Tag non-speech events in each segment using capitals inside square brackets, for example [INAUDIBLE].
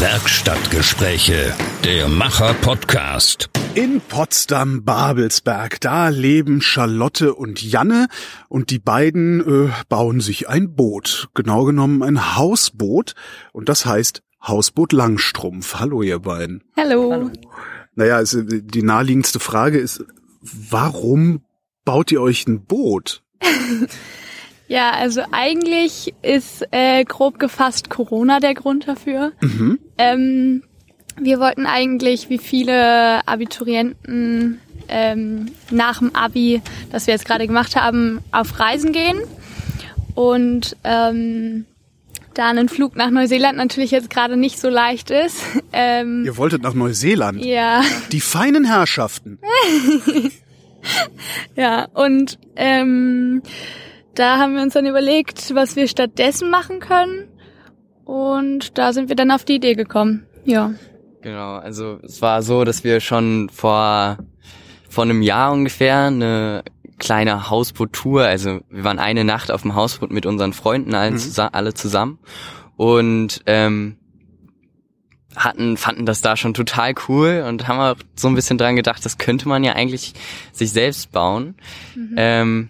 Werkstattgespräche, der Macher-Podcast. In Potsdam-Babelsberg, da leben Charlotte und Janne und die beiden äh, bauen sich ein Boot. Genau genommen ein Hausboot und das heißt Hausboot Langstrumpf. Hallo ihr beiden. Hallo. Hallo. Naja, also die naheliegendste Frage ist, warum baut ihr euch ein Boot? [LAUGHS] ja, also eigentlich ist äh, grob gefasst Corona der Grund dafür. Mhm. Ähm, wir wollten eigentlich, wie viele Abiturienten ähm, nach dem Abi, das wir jetzt gerade gemacht haben, auf Reisen gehen. Und ähm, da ein Flug nach Neuseeland natürlich jetzt gerade nicht so leicht ist. [LAUGHS] Ähm, Ihr wolltet nach Neuseeland? Ja. Die feinen Herrschaften. [LAUGHS] ja, und ähm, da haben wir uns dann überlegt, was wir stattdessen machen können. Und da sind wir dann auf die Idee gekommen. Ja. Genau, also es war so, dass wir schon vor, vor einem Jahr ungefähr eine kleine Hausboot-Tour, also wir waren eine Nacht auf dem Hausboot mit unseren Freunden allen mhm. zusammen, alle zusammen und ähm, hatten, fanden das da schon total cool und haben auch so ein bisschen dran gedacht, das könnte man ja eigentlich sich selbst bauen. Mhm. Ähm,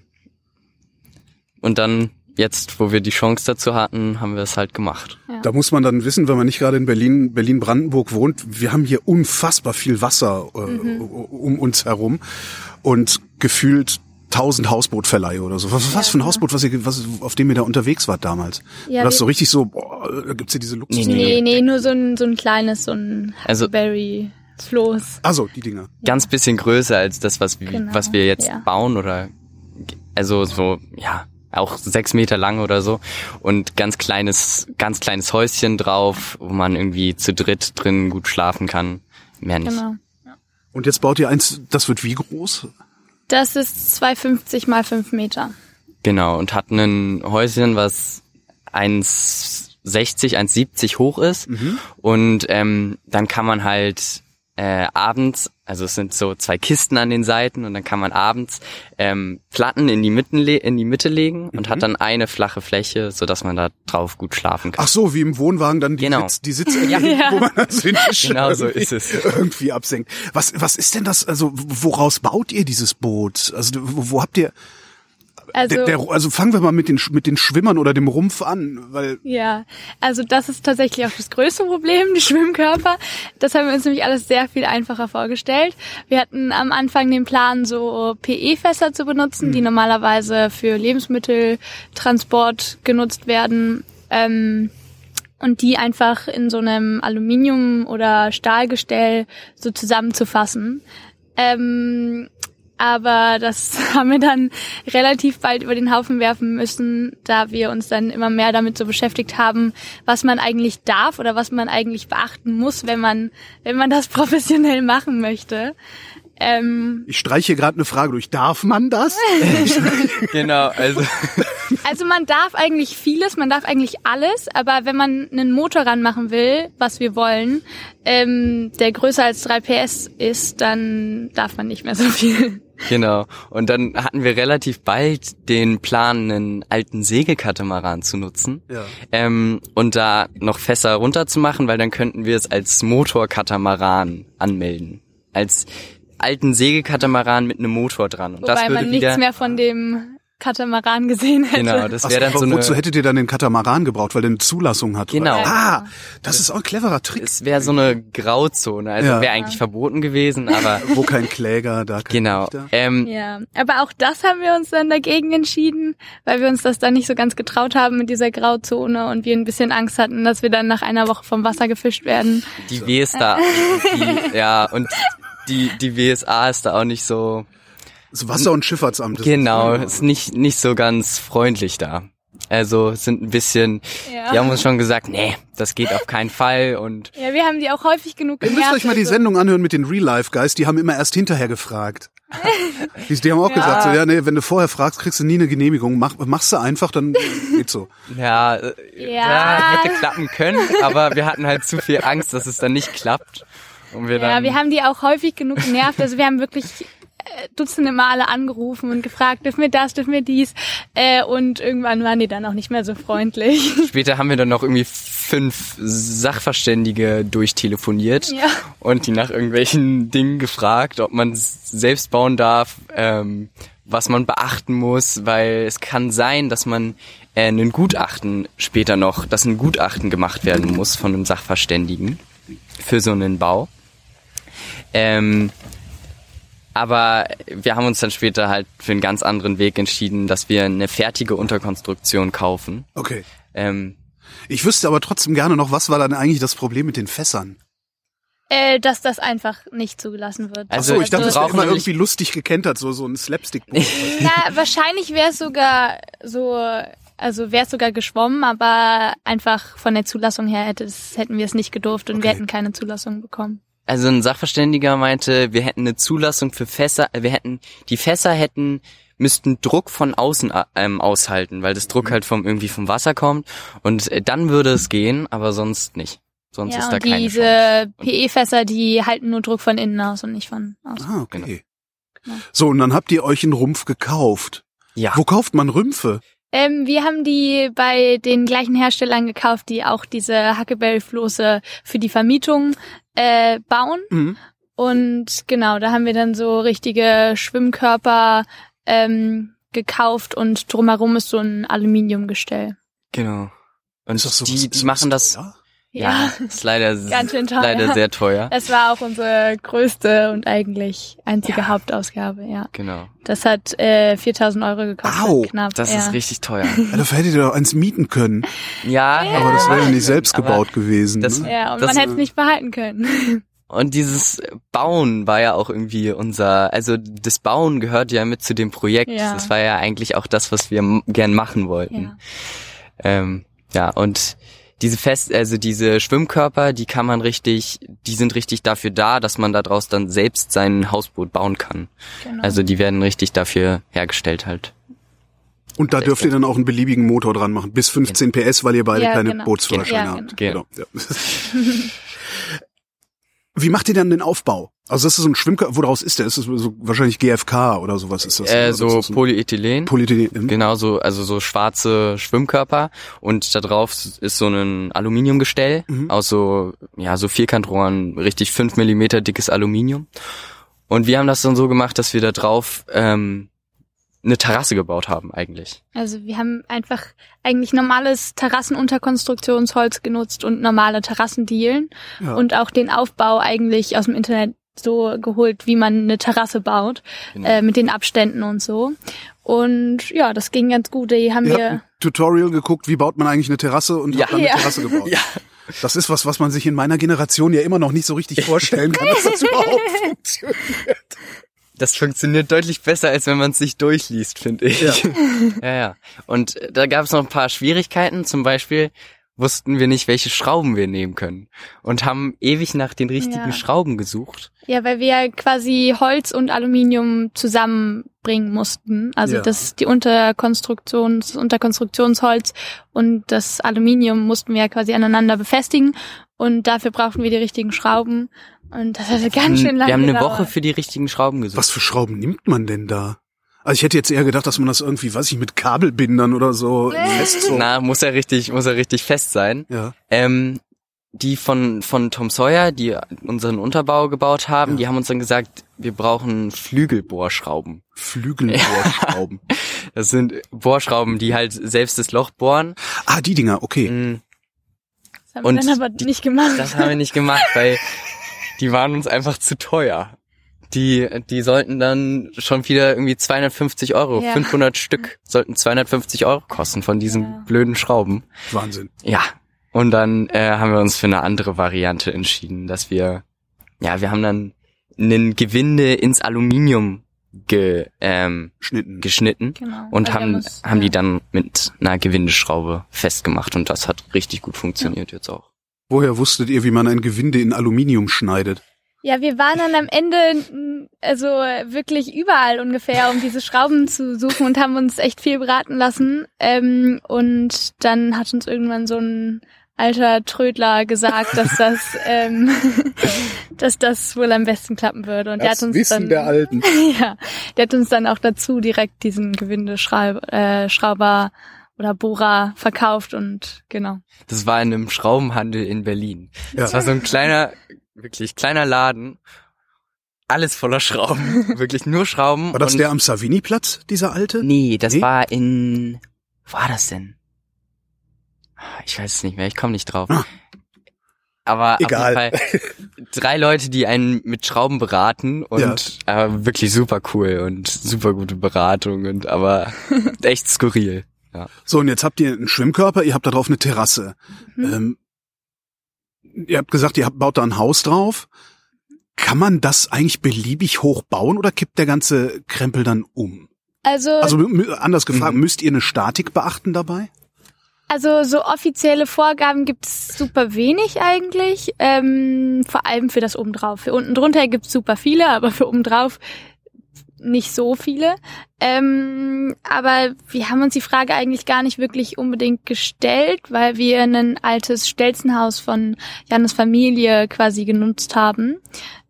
und dann jetzt, wo wir die Chance dazu hatten, haben wir es halt gemacht. Ja. Da muss man dann wissen, wenn man nicht gerade in Berlin, Berlin-Brandenburg wohnt, wir haben hier unfassbar viel Wasser äh, mhm. um uns herum und gefühlt tausend Hausbootverleihe oder so. Was, was ja, für ein Hausboot, was ihr, was, auf dem ihr da unterwegs wart damals? Ja, War das so richtig so, boah, da gibt's ja diese Luxus. Nee, nee, nee, nur so ein, so ein kleines, so ein also, Berry. Floß. Also die Dinger. Ganz bisschen größer als das, was wir, genau, was wir jetzt ja. bauen oder also so ja auch sechs Meter lang oder so und ganz kleines ganz kleines Häuschen drauf, wo man irgendwie zu dritt drin gut schlafen kann. Mehr nicht. Genau. Und jetzt baut ihr eins, das wird wie groß? Das ist 2,50 mal 5 Meter. Genau, und hat ein Häuschen, was 1,60, 1,70 hoch ist. Mhm. Und ähm, dann kann man halt äh, abends, also es sind so zwei Kisten an den Seiten und dann kann man abends ähm, Platten in die, Mitten in die Mitte legen und mhm. hat dann eine flache Fläche, so dass man da drauf gut schlafen kann. Ach so, wie im Wohnwagen dann die, genau. Sitz, die Sitzecke, ja. [LAUGHS] wo man das den genau so ist es. irgendwie absenkt. Was, was ist denn das, also woraus baut ihr dieses Boot? Also wo, wo habt ihr... Also, der, der, also fangen wir mal mit den, mit den Schwimmern oder dem Rumpf an, weil. Ja, also das ist tatsächlich auch das größte Problem, die Schwimmkörper. Das haben wir uns nämlich alles sehr viel einfacher vorgestellt. Wir hatten am Anfang den Plan, so PE-Fässer zu benutzen, hm. die normalerweise für Lebensmitteltransport genutzt werden. Ähm, und die einfach in so einem Aluminium- oder Stahlgestell so zusammenzufassen. Ähm, aber das [LAUGHS] haben wir dann relativ bald über den Haufen werfen müssen, da wir uns dann immer mehr damit so beschäftigt haben, was man eigentlich darf oder was man eigentlich beachten muss, wenn man, wenn man das [LAUGHS] professionell machen möchte. Ähm, ich streiche gerade eine Frage durch. Darf man das? [LAUGHS] genau, also. Also man darf eigentlich vieles, man darf eigentlich alles, aber wenn man einen Motor ranmachen will, was wir wollen, ähm, der größer als 3 PS ist, dann darf man nicht mehr so viel. Genau. Und dann hatten wir relativ bald den Plan, einen alten Segelkatamaran zu nutzen. Ja. Ähm, und da noch Fässer runterzumachen, weil dann könnten wir es als Motorkatamaran anmelden. Als alten Segelkatamaran mit einem Motor dran. Und Wobei das würde man nichts mehr von dem Katamaran gesehen hätte. Genau, das wäre dann so eine... Wozu hättet ihr dann den Katamaran gebraucht, weil der eine Zulassung hat? Genau. Oder? Ah, das ist auch ein cleverer Trick. Es wäre so eine Grauzone, also ja. wäre eigentlich verboten gewesen, aber... [LAUGHS] Wo kein Kläger, da kein Genau. Ähm, ja, aber auch das haben wir uns dann dagegen entschieden, weil wir uns das dann nicht so ganz getraut haben mit dieser Grauzone und wir ein bisschen Angst hatten, dass wir dann nach einer Woche vom Wasser gefischt werden. Die Ws da, die, ja, und die, die WSA ist da auch nicht so. Das Wasser- und Schifffahrtsamt. Genau, ist nicht, nicht so ganz freundlich da. Also sind ein bisschen, ja. die haben uns schon gesagt, nee, das geht auf keinen Fall und. [LAUGHS] Ja, wir haben die auch häufig genug Ihr müsst euch mal die Sendung anhören mit den Real-Life-Guys, die haben immer erst hinterher gefragt. [LAUGHS] die, die haben auch ja. gesagt, so, ja, nee, wenn du vorher fragst, kriegst du nie eine Genehmigung. Mach, machst du einfach, dann geht's so. Ja, äh, ja. ja, hätte klappen können, aber wir hatten halt zu viel Angst, dass es dann nicht klappt. Und wir ja, wir haben die auch häufig genug genervt. Also wir haben wirklich dutzende Male angerufen und gefragt, dürfen wir das, dürfen wir dies. Äh, und irgendwann waren die dann auch nicht mehr so freundlich. Später haben wir dann noch irgendwie fünf Sachverständige durchtelefoniert Ja. und die nach irgendwelchen [LAUGHS] Dingen gefragt, ob man selbst bauen darf, ähm, was man beachten muss, weil es kann sein, dass man äh, einen Gutachten später noch, dass ein Gutachten gemacht werden muss von einem Sachverständigen für so einen Bau. Ähm, aber wir haben uns dann später halt für einen ganz anderen Weg entschieden, dass wir eine fertige Unterkonstruktion kaufen. Okay. Ähm, Ich wüsste aber trotzdem gerne noch, was war dann eigentlich das Problem mit den Fässern? Äh, dass das einfach nicht zugelassen wird. Also, Achso, ich dachte, wir das war brauchen immer irgendwie lustig gekentert, so, so ein slapstick [LAUGHS] Na, wahrscheinlich wäre es sogar so, also wäre es sogar geschwommen, aber einfach von der Zulassung her hätte es, hätten wir es nicht gedurft und wir Okay. hätten keine Zulassung bekommen. Also ein Sachverständiger meinte, wir hätten eine Zulassung für Fässer, äh, wir hätten, die Fässer hätten, müssten Druck von außen äh, ähm, aushalten, weil das Mhm. Druck halt vom, irgendwie vom Wasser kommt und äh, dann würde es gehen, aber sonst nicht. Sonst ja, ist da und keine Chance. diese PE-Fässer, die halten nur Druck von innen aus und nicht von außen. Ah, okay. Genau. So, und dann habt ihr euch einen Rumpf gekauft. Ja, Wo kauft man Rümpfe? Ähm, wir haben die bei den gleichen Herstellern gekauft, die auch diese Huckleberry-Floße für die Vermietung äh, bauen. Mhm. Und genau, da haben wir dann so richtige Schwimmkörper ähm, gekauft und drumherum ist so ein Aluminiumgestell. genau. Und Ist das so die, ist die machen das, teuer? Ja, ist leider, [LAUGHS] Ganz schön teuer. leider sehr teuer. Das war auch unsere größte und eigentlich einzige Hauptausgabe, ja. Genau. Das hat äh, 4000 Euro gekostet, Au, knapp. Das ja. ist richtig teuer. [LAUGHS] Ja, dafür hättet ihr doch eins mieten können. Ja, Aber das wäre ja nicht selbst gebaut gewesen. das- ne? Ja, und Das- man hätte es nicht behalten können. [LAUGHS] Und dieses Bauen war ja auch irgendwie unser, also das Bauen gehört ja mit zu dem Projekt. Ja. Das war ja eigentlich auch das, was wir gern machen wollten. ja. Ähm, ja, und diese Fest, also diese Schwimmkörper, die kann man richtig, die sind richtig dafür da, dass man daraus dann selbst sein Hausboot bauen kann. Genau. Also die werden richtig dafür hergestellt halt. Und da dürft ihr dann auch einen beliebigen Motor dran machen. Bis 15 PS, weil ihr beide Ja, keine genau. Bootsführerscheine Ja, habt. genau. Ja. [LAUGHS] [LAUGHS] Wie macht ihr dann den Aufbau? Also das ist so ein Schwimmkörper, woraus ist der? Ist das so wahrscheinlich GFK oder sowas ist das? Äh, so ein Polyethylen. Polyethylen. Genau so, also so schwarze Schwimmkörper und da drauf ist so ein Aluminiumgestell Mhm. aus so, ja, so Vierkantrohren, richtig fünf Millimeter dickes Aluminium. Und wir haben das dann so gemacht, dass wir da drauf ähm, eine Terrasse gebaut haben eigentlich. Also wir haben einfach eigentlich normales Terrassenunterkonstruktionsholz genutzt und normale Terrassendielen Ja. und auch den Aufbau eigentlich aus dem Internet so geholt, wie man eine Terrasse baut, Genau. äh, mit den Abständen und so. Und ja, das ging ganz gut. Die haben Ihr wir ein Tutorial geguckt, wie baut man eigentlich eine Terrasse und Ja. dann eine Ja. Terrasse gebaut. [LAUGHS] Ja. Das ist was, was man sich in meiner Generation ja immer noch nicht so richtig vorstellen kann, dass das [LAUGHS] überhaupt funktioniert. Das funktioniert deutlich besser, als wenn man es sich durchliest, finde ich. Ja. [LAUGHS] ja, ja. Und äh, da gab es noch ein paar Schwierigkeiten. Zum Beispiel wussten wir nicht, welche Schrauben wir nehmen können. Und haben ewig nach den richtigen Ja. Schrauben gesucht. Ja, weil wir quasi Holz und Aluminium zusammenbringen mussten. Also Ja. das die Unterkonstruktions Unterkonstruktionsholz und das Aluminium mussten wir ja quasi aneinander befestigen und dafür brauchten wir die richtigen Schrauben und das hatte ganz schön lange wir haben eine gedauert. Woche für die richtigen Schrauben gesucht. Was für Schrauben nimmt man denn da? Also ich hätte jetzt eher gedacht, dass man das irgendwie, weiß ich, mit Kabelbindern oder so fest so. Na, muss ja richtig, muss ja richtig fest sein. Ja. Ähm, die von, von Tom Sawyer, die unseren Unterbau gebaut haben, Ja. die haben uns dann gesagt, wir brauchen Flügelbohrschrauben. Flügelbohrschrauben. [LAUGHS] Das sind Bohrschrauben, die halt selbst das Loch bohren. Ah, die Dinger, okay. Mm, Das haben und wir dann aber die- nicht gemacht. Das haben wir nicht gemacht, weil [LAUGHS] die waren uns einfach zu teuer. Die, die sollten dann schon wieder irgendwie 250 Euro, Ja. 500 Stück sollten 250 Euro kosten von diesen Ja. blöden Schrauben. Wahnsinn. Ja. Und dann äh, haben wir uns für eine andere Variante entschieden, dass wir, ja, wir haben dann einen Gewinde ins Aluminium ge, ähm, Schnitten. Genau. geschnitten und Weil wir haben, haben die ja. dann mit einer Gewindeschraube festgemacht und das hat richtig gut funktioniert jetzt auch. Woher wusstet ihr, wie man ein Gewinde in Aluminium schneidet? Ja, wir waren dann am Ende also wirklich überall ungefähr, um diese Schrauben zu suchen und haben uns echt viel beraten lassen. Ähm, und dann hat uns irgendwann so ein alter Trödler gesagt, dass das, ähm, [LAUGHS] dass das wohl am besten klappen würde. Und der Das hat uns Wissen dann, der Alten. [LAUGHS] ja, der hat uns dann auch dazu direkt diesen Gewindeschrauber äh, Schrauber oder Bohrer verkauft und genau. Das war in einem Schraubenhandel in Berlin. Ja. Das war so ein kleiner, wirklich kleiner Laden. Alles voller Schrauben. [LAUGHS] wirklich nur Schrauben. War das und der am Savini-Platz, dieser alte? Nee, das Nee? war in, wo war das denn? Ich weiß es nicht mehr, ich komme nicht drauf. Ah. Aber Egal. auf jeden Fall [LAUGHS] drei Leute, die einen mit Schrauben beraten und äh, wirklich super cool und super gute Beratung und aber [LAUGHS] echt skurril. So, und jetzt habt ihr einen Schwimmkörper, ihr habt da drauf eine Terrasse. Mhm. Ähm, ihr habt gesagt, ihr habt, baut da ein Haus drauf. Kann man das eigentlich beliebig hoch bauen oder kippt der ganze Krempel dann um? Also, Also anders gefragt, Mhm. müsst ihr eine Statik beachten dabei? Also so offizielle Vorgaben gibt's super wenig eigentlich, ähm, vor allem für das obendrauf. Für unten drunter gibt's super viele, aber für obendrauf nicht so viele. Ähm, aber wir haben uns die Frage eigentlich gar nicht wirklich unbedingt gestellt, weil wir ein altes Stelzenhaus von Jannes Familie quasi genutzt haben,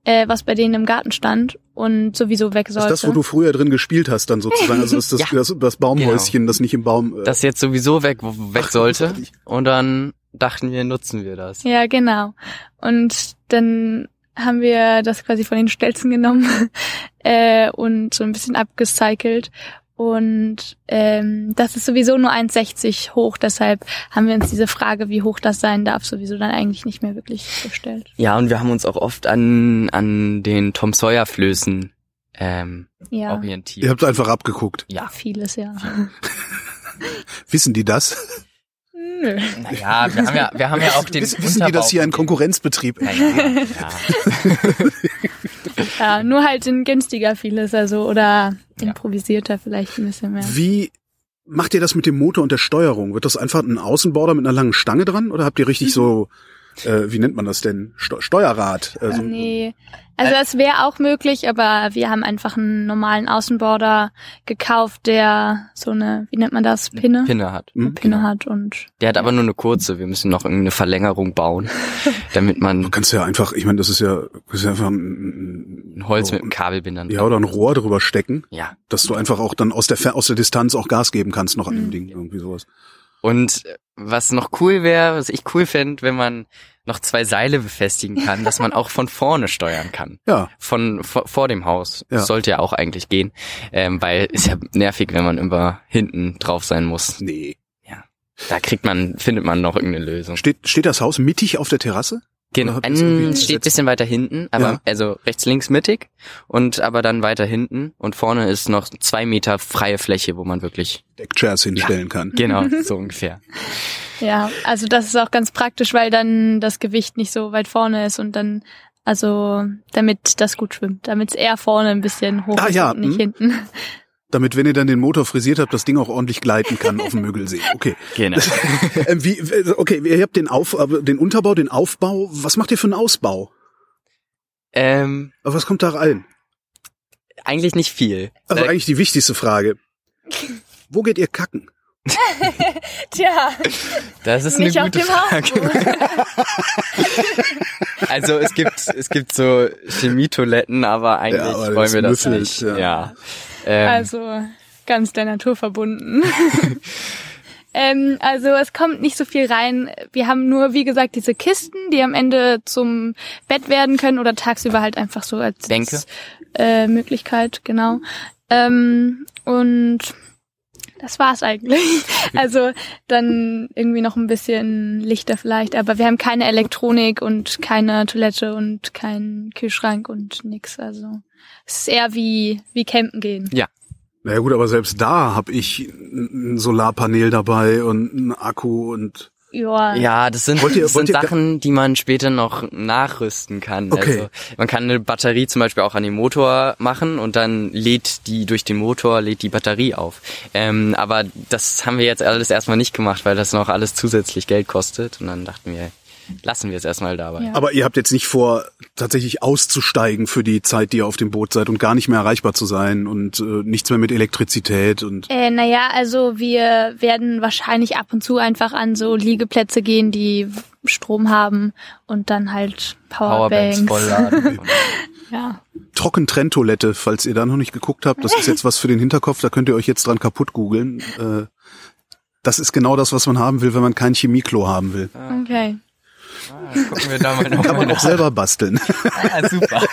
äh, was bei denen im Garten stand und sowieso weg Das sollte. ist das, wo du früher drin gespielt hast, dann sozusagen. Also das, das, [LAUGHS] Ja. das, das Baumhäuschen, das nicht im Baum. Äh, Das jetzt sowieso weg, weg sollte. Und dann dachten wir, nutzen wir das. Ja, genau. Und dann haben wir das quasi von den Stelzen genommen [LAUGHS] äh, und so ein bisschen abgecycelt. Und ähm, das ist sowieso nur 1,60 hoch, deshalb haben wir uns diese Frage, wie hoch das sein darf, sowieso dann eigentlich nicht mehr wirklich gestellt. Ja, und wir haben uns auch oft an, an den Tom Sawyer Flößen ähm, Ja, orientiert. ihr habt einfach abgeguckt. Ja. vieles, ja. [LAUGHS] Wissen die das? Nö. Naja, wir haben ja, wir haben ja auch den Wissen, wissen die, dass hier ein Konkurrenzbetrieb Ja, ja, ja. [LAUGHS] Ja, nur halt in günstiger vieles, also oder Ja. improvisierter vielleicht ein bisschen mehr. Wie macht ihr das mit dem Motor und der Steuerung? Wird das einfach ein Außenborder mit einer langen Stange dran oder habt ihr richtig so, äh, wie nennt man das denn? Sto Steuerrad? Also, Nee. Also das wäre auch möglich, aber wir haben einfach einen normalen Außenborder gekauft, der so eine, wie nennt man das, Pinne? Pinne hat. Hm? Pinne hat und Der hat aber nur eine kurze. Wir müssen noch irgendeine Verlängerung bauen, [LAUGHS] damit man Du kannst ja einfach, ich meine, das ist ja, das ist ja einfach ein, ein Holz mit einem Kabelbindern. ja, oder ein Rohr drüber stecken, ja. dass du einfach auch dann aus der aus der Distanz auch Gas geben kannst noch an dem Mhm. Ding, irgendwie sowas. Und was noch cool wäre, was ich cool fände, wenn man noch zwei Seile befestigen kann, dass man auch von vorne steuern kann. Ja, Von vor, vor dem Haus. Ja. Das sollte ja auch eigentlich gehen. Ähm, weil ist ja nervig, wenn man immer hinten drauf sein muss. nee. Da kriegt man, findet man noch irgendeine Lösung. Steht, steht das Haus mittig auf der Terrasse? Genau. Ähm, steht bisschen weiter hinten, aber Ja. also rechts, links, mittig und aber dann weiter hinten und vorne ist noch zwei Meter freie Fläche, wo man wirklich Deckchairs hinstellen kann. genau [LAUGHS] so ungefähr. ja, also das ist auch ganz praktisch, weil dann das Gewicht nicht so weit vorne ist und dann also damit das gut schwimmt, damit es eher vorne ein bisschen hoch Ah, ist ja, und nicht hm. hinten. Damit, wenn ihr dann den Motor frisiert habt, das Ding auch ordentlich gleiten kann auf dem Müggelsee. Okay. [LAUGHS] Genau. [LAUGHS] ähm, wie, okay, ihr habt den Auf, den Unterbau, den Aufbau. Was macht ihr für einen Ausbau? ähm, Aber was kommt da rein? eigentlich nicht viel. Also eigentlich die wichtigste Frage. Wo geht ihr kacken? [LAUGHS] Tja, das ist eine nicht auf gute dem Frage. Haus. Also es gibt es gibt so Chemietoiletten, aber eigentlich Ja, aber wollen wir das nicht. ja. Ja. Ähm, Also ganz der Natur verbunden. [LAUGHS] ähm, also es kommt nicht so viel rein. Wir haben nur, wie gesagt, diese Kisten, die am Ende zum Bett werden können oder tagsüber halt einfach so als Bänke. Äh, Möglichkeit, genau. Ähm, und das war's eigentlich. [LAUGHS] Also dann irgendwie noch ein bisschen Lichter vielleicht, aber wir haben keine Elektronik und keine Toilette und keinen Kühlschrank und nix. Also es ist eher wie wie campen gehen. Naja gut, aber selbst da habe ich ein Solarpanel dabei und einen Akku und Ja. Ja, das sind, ihr- das sind Sachen, die man später noch nachrüsten kann. Okay. Also man kann eine Batterie zum Beispiel auch an den Motor machen und dann lädt die durch den Motor lädt die Batterie auf. Ähm, aber das haben wir jetzt alles erstmal nicht gemacht, weil das noch alles zusätzlich Geld kostet. Und dann dachten wir, lassen wir es erstmal dabei. Ja. Aber ihr habt jetzt nicht vor, tatsächlich auszusteigen für die Zeit, die ihr auf dem Boot seid und gar nicht mehr erreichbar zu sein und äh, nichts mehr mit Elektrizität und Äh, naja, also wir werden wahrscheinlich ab und zu einfach an so Liegeplätze gehen, die Strom haben und dann halt Powerbanks Powerbanks. vollladen. [LAUGHS] [LAUGHS] Ja. Trockentrenntoilette, falls ihr da noch nicht geguckt habt. Das ist jetzt was für den Hinterkopf, da könnt ihr euch jetzt dran kaputt googeln. Äh, das ist genau das, was man haben will, wenn man kein Chemieklo haben will. Okay. Ah, gucken wir da mal noch Kann man auch selber basteln. Ah, super. [LAUGHS]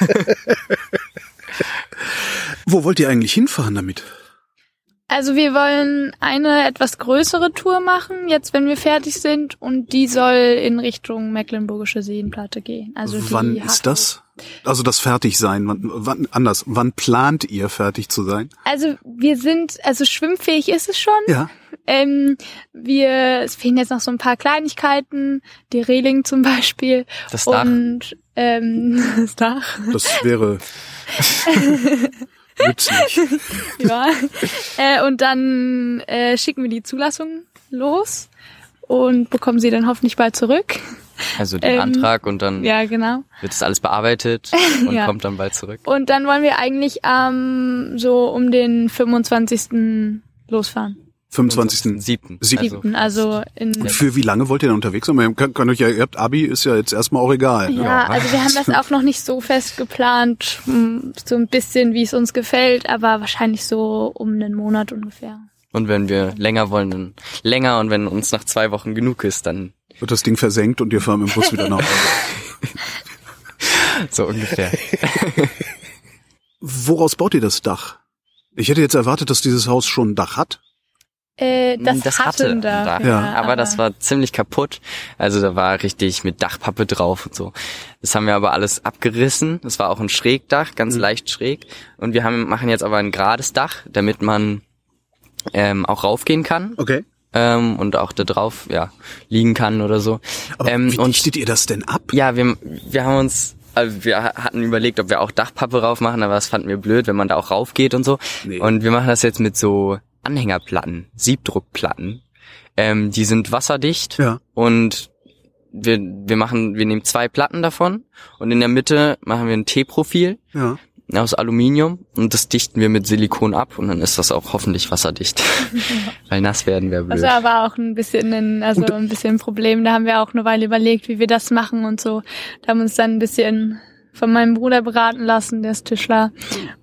Wo wollt ihr eigentlich hinfahren damit? Also wir wollen eine etwas größere Tour machen, jetzt wenn wir fertig sind, und die soll in Richtung Mecklenburgische Seenplatte gehen. Also wann ist das? Also das Fertigsein. Wann, wann, anders. Wann plant ihr fertig zu sein? Also wir sind, also schwimmfähig ist es schon. Ja. Ähm, wir, es fehlen jetzt noch so ein paar Kleinigkeiten, die Reling zum Beispiel. Das Dach. Und ähm, [LAUGHS] das Dach. Das wäre [LAUGHS] nützlich. ja. äh, und dann äh, schicken wir die Zulassung los und bekommen sie dann hoffentlich bald zurück. Also den Ähm, Antrag und dann Ja, genau. wird das alles bearbeitet [LAUGHS] und Ja. kommt dann bald zurück. Und dann wollen wir eigentlich ähm, so um den 25. losfahren. 25. Siebten. Siebten, also in Und für wie lange wollt ihr denn unterwegs sein? Ihr könnt, könnt euch ja, ihr habt Abi, ist ja jetzt erstmal auch egal. ne? Ja, also wir haben das auch noch nicht so fest geplant, hm, so ein bisschen, wie es uns gefällt, aber wahrscheinlich so um einen Monat ungefähr. Und wenn wir länger wollen, dann länger. Und wenn uns nach zwei Wochen genug ist, dann Wird das Ding versenkt und ihr fahren dem Bus wieder nach Hause. [LAUGHS] so ungefähr. Woraus baut ihr das Dach? Ich hätte jetzt erwartet, dass dieses Haus schon ein Dach hat. Äh, das, das hatte hatte ein Dach, Dach. Ja. aber das war ziemlich kaputt. Also da war richtig mit Dachpappe drauf und so. Das haben wir aber alles abgerissen. Das war auch ein Schrägdach, ganz leicht schräg. Und wir haben, machen jetzt aber ein gerades Dach, damit man ähm, auch raufgehen kann Okay. ähm, und auch da drauf ja liegen kann oder so. Aber ähm, wie und dichtet ihr das denn ab? ja, wir, wir haben uns, also wir hatten überlegt, ob wir auch Dachpappe rauf machen, aber das fanden wir blöd, wenn man da auch raufgeht und so. Nee. Und wir machen das jetzt mit so Anhängerplatten, Siebdruckplatten. Ähm, die sind wasserdicht Ja. und wir, wir machen, wir nehmen zwei Platten davon und in der Mitte machen wir ein T-Profil Ja. aus Aluminium und das dichten wir mit Silikon ab und dann ist das auch hoffentlich wasserdicht. [LAUGHS] Weil nass werden wäre blöd. Das war aber auch ein bisschen ein, also ein bisschen ein Problem. Da haben wir auch eine Weile überlegt, wie wir das machen und so. Da haben wir uns dann ein bisschen von meinem Bruder beraten lassen, der ist Tischler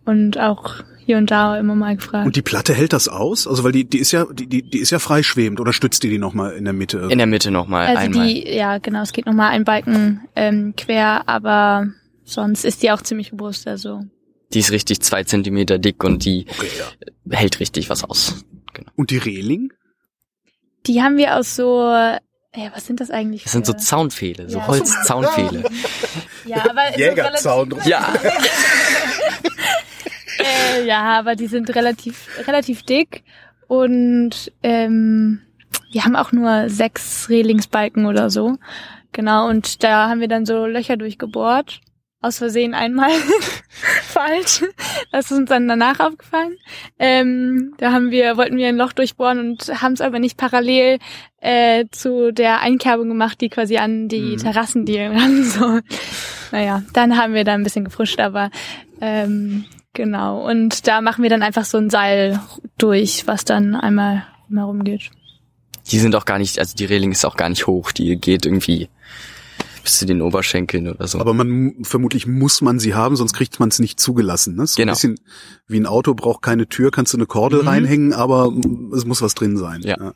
und auch hier und da immer mal gefragt. Und die Platte hält das aus? Also weil die, die ist ja, die, die, die ist ja freischwebend oder stützt ihr die nochmal in der Mitte? in der Mitte nochmal also einmal. die, ja genau, es geht nochmal ein Balken ähm, quer, aber sonst ist die auch ziemlich robust, also Die ist richtig zwei Zentimeter dick und die okay, ja. hält richtig was aus. Genau. Und die Reling? die haben wir aus so, ja, was sind das eigentlich? Das sind so für- Zaunpfähle, so Ja. Holzzaunpfähle. [LAUGHS] ja, aber so relativ- ja, [LAUGHS] Äh, ja, aber die sind relativ, relativ dick und ähm, wir haben auch nur sechs Rehlingsbalken oder so. Genau, und da haben wir dann so Löcher durchgebohrt. Aus Versehen einmal [LAUGHS] falsch. Das ist uns dann danach aufgefallen. Ähm, da haben wir, wollten wir ein Loch durchbohren und haben es aber nicht parallel äh, zu der Einkerbung gemacht, die quasi an die Mhm. Terrassen dienen ran soll. Naja, dann haben wir da ein bisschen gefrischt, aber ähm, genau. Und da machen wir dann einfach so ein Seil durch, was dann einmal herum geht. die sind auch gar nicht, also die Reling ist auch gar nicht hoch, die geht irgendwie bis zu den Oberschenkeln oder so. Aber man vermutlich muss man sie haben, sonst kriegt man es nicht zugelassen. Ne? So Genau. ein bisschen wie ein Auto braucht keine Tür, kannst du eine Kordel Mhm. reinhängen, aber es muss was drin sein. Ja.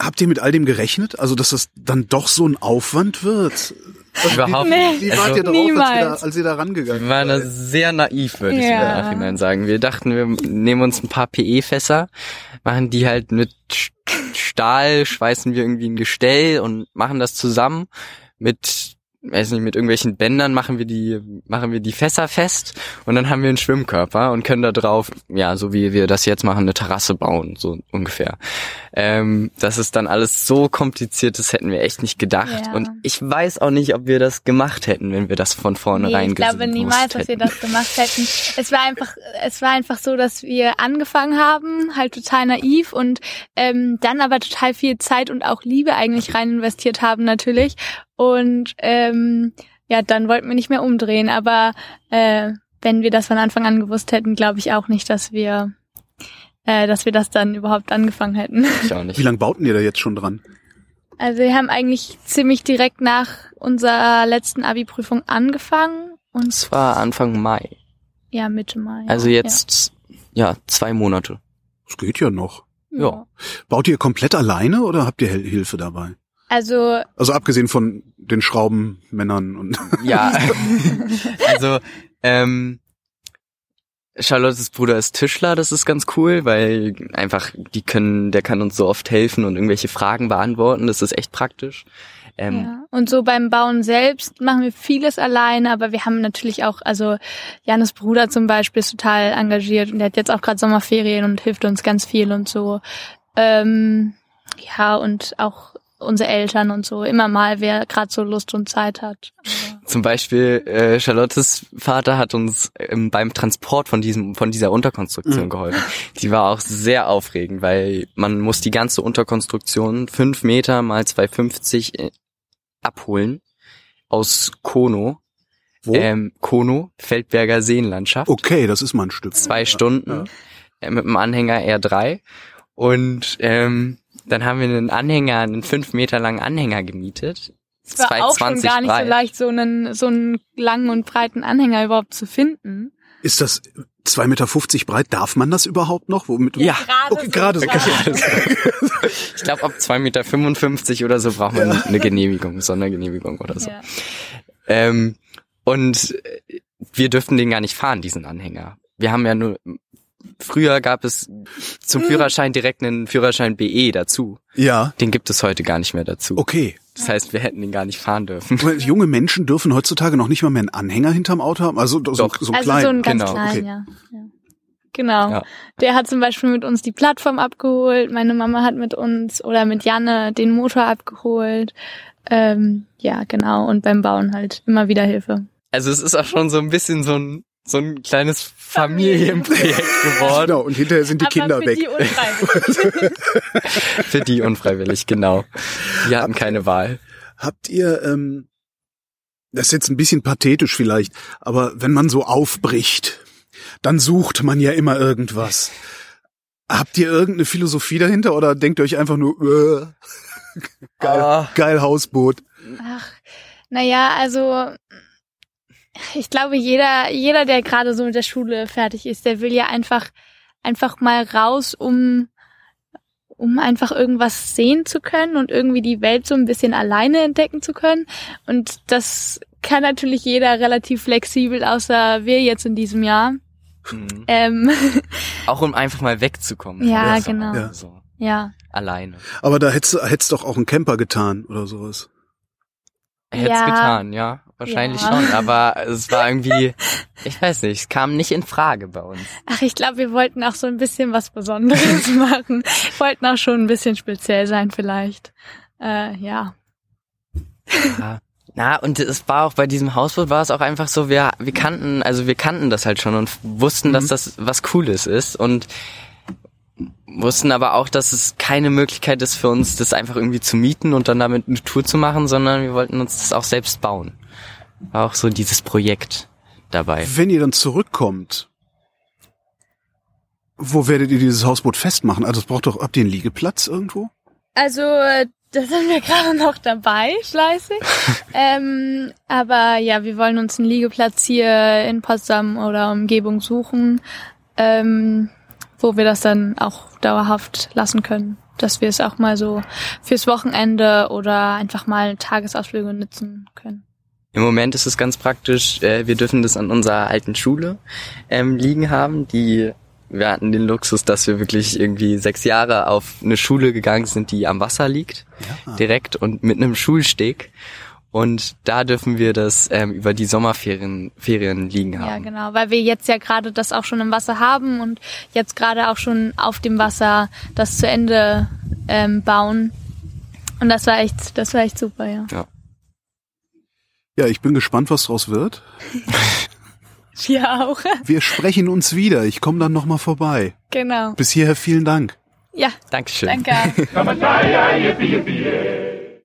Habt ihr mit all dem gerechnet? Also, dass das dann doch so ein Aufwand wird? Also, Überhaupt nicht. Wie Also- wart ihr drauf, als ihr, da, als ihr da rangegangen Wir waren da sehr naiv, würde ich Ja. im Nachhinein sagen. Wir dachten, wir nehmen uns ein paar PE-Fässer, machen die halt mit Stahl, schweißen wir irgendwie ein Gestell und machen das zusammen mit weiß nicht, mit irgendwelchen Bändern machen wir die, machen wir die Fässer fest und dann haben wir einen Schwimmkörper und können da drauf, ja, so wie wir das jetzt machen, eine Terrasse bauen, so ungefähr. Ähm, das ist dann alles so kompliziert, das hätten wir echt nicht gedacht. Ja. Und ich weiß auch nicht, ob wir das gemacht hätten, wenn wir das von vornherein Nee, ich glaube niemals, dass wir das gemacht hätten. Es war einfach, es war einfach so, dass wir angefangen haben, halt total naiv und ähm, dann aber total viel Zeit und auch Liebe eigentlich rein investiert haben natürlich Und ähm, ja, dann wollten wir nicht mehr umdrehen. Aber äh, wenn wir das von Anfang an gewusst hätten, glaube ich auch nicht, dass wir, äh, dass wir das dann überhaupt angefangen hätten. Ich [LAUGHS] auch nicht. Wie lange bauten ihr da jetzt schon dran? Also wir haben eigentlich ziemlich direkt nach unserer letzten Abi-Prüfung angefangen und Es war Anfang Mai. ja Mitte Mai. Also jetzt, ja, zwei Monate. Das geht ja noch. ja. ja. Baut ihr komplett alleine oder habt ihr Hilfe dabei? Also Also abgesehen von den Schraubenmännern und Ja. [LAUGHS] also, ähm, Charlottes Bruder ist Tischler, das ist ganz cool, weil einfach die können, der kann uns so oft helfen und irgendwelche Fragen beantworten, das ist echt praktisch. Ähm, Ja. Und so beim Bauen selbst machen wir vieles alleine, aber wir haben natürlich auch, also Janis Bruder zum Beispiel ist total engagiert und der hat jetzt auch gerade Sommerferien und hilft uns ganz viel und so. Ähm, ja, und auch unsere Eltern und so, immer mal, wer gerade so Lust und Zeit hat. Aber, Zum Beispiel äh, Charlottes Vater hat uns ähm, beim Transport von diesem von dieser Unterkonstruktion Mhm. geholfen. Die war auch sehr aufregend, weil man muss die ganze Unterkonstruktion fünf Meter mal 2,50 äh, abholen aus Kono. wo? Ähm, Kono, Feldberger Seenlandschaft. okay, das ist mal ein Stück. Zwei Stunden äh, mit dem Anhänger R3. Und ähm, dann haben wir einen Anhänger, einen fünf Meter langen Anhänger gemietet. es war auch schon 2,20 gar nicht breit. so leicht, so einen, so einen langen und breiten Anhänger überhaupt zu finden. Ist das 2,50 Meter breit? Darf man das überhaupt noch? Womit Ja. Okay, gerade so. Ich glaube, ab 2,55 Meter oder so braucht man eine Genehmigung, Sondergenehmigung oder so. Ja. Ähm, und wir dürften den gar nicht fahren, diesen Anhänger. Wir haben ja nur, früher gab es zum Führerschein direkt einen Führerschein BE dazu. Ja, Den gibt es heute gar nicht mehr dazu. okay. Das heißt, wir hätten den gar nicht fahren dürfen. Weil Junge Menschen dürfen heutzutage noch nicht mal mehr einen Anhänger hinterm Auto haben. Also so, Doch. so Also klein. so ein ganz genau, klein, okay. ja. ja. Genau. Ja. Der hat zum Beispiel mit uns die Plattform abgeholt. Meine Mama hat mit uns oder mit Janne den Motor abgeholt. Ähm, ja, genau. Und beim Bauen halt immer wieder Hilfe. Also es ist auch schon so ein bisschen so ein, so ein kleines Familienprojekt geworden. Genau, und hinterher sind die Aber Kinder für weg. die unfreiwillig. [LAUGHS] Für die unfreiwillig, genau. Wir hatten keine Wahl. Habt ihr, ähm, das ist jetzt ein bisschen pathetisch vielleicht, aber wenn man so aufbricht, dann sucht man ja immer irgendwas. Habt ihr irgendeine Philosophie dahinter oder denkt ihr euch einfach nur, äh, [LAUGHS] geil, Ah. geil Hausboot? Ach, naja, also ich glaube, jeder, jeder, der gerade so mit der Schule fertig ist, der will ja einfach, einfach mal raus, um, um einfach irgendwas sehen zu können und irgendwie die Welt so ein bisschen alleine entdecken zu können. Und das kann natürlich jeder relativ flexibel, außer wir jetzt in diesem Jahr. Mhm. Ähm, [LAUGHS] Auch um einfach mal wegzukommen. Ja, Sache. genau. Ja. So, ja. alleine. Aber da hättest hättest doch auch einen Camper getan oder sowas. Hätte Ja. getan, ja. Wahrscheinlich Ja. schon. Aber es war irgendwie, ich weiß nicht, es kam nicht in Frage bei uns. Ach, ich glaube, wir wollten auch so ein bisschen was Besonderes [LAUGHS] machen. Wollten auch schon ein bisschen speziell sein vielleicht. Äh, ja. Ja. Na, und es war auch bei diesem Hausboot war es auch einfach so, wir, wir kannten, also wir kannten das halt schon und wussten, dass das was Cooles ist und wussten aber auch, dass es keine Möglichkeit ist für uns, das einfach irgendwie zu mieten und dann damit eine Tour zu machen, sondern wir wollten uns das auch selbst bauen. War auch so dieses Projekt dabei. Wenn ihr dann zurückkommt, wo werdet ihr dieses Hausboot festmachen? Also es braucht doch, habt ihr einen Liegeplatz irgendwo? Also, äh, da sind wir [LAUGHS] gerade noch dabei, fleißig. [LAUGHS] ähm, aber ja, wir wollen uns einen Liegeplatz hier in Potsdam oder Umgebung suchen, ähm, wo wir das dann auch dauerhaft lassen können. Dass wir es auch mal so fürs Wochenende oder einfach mal Tagesausflüge nutzen können. Im Moment ist es ganz praktisch, äh, wir dürfen das an unserer alten Schule ähm, liegen haben, die wir hatten den Luxus, dass wir wirklich irgendwie sechs Jahre auf eine Schule gegangen sind, die am Wasser liegt, direkt und mit einem Schulsteg. Und da dürfen wir das ähm, über die Sommerferien Ferien liegen Ja, haben. genau, weil wir jetzt ja gerade das auch schon im Wasser haben und jetzt gerade auch schon auf dem Wasser das zu Ende ähm, bauen. Und das war echt, das war echt super, ja. Ja, ich bin gespannt, was draus wird. [LAUGHS] Wir auch. Wir sprechen uns wieder. Ich komme dann nochmal vorbei. genau. Bis hierher vielen Dank. Ja, Dankeschön. danke.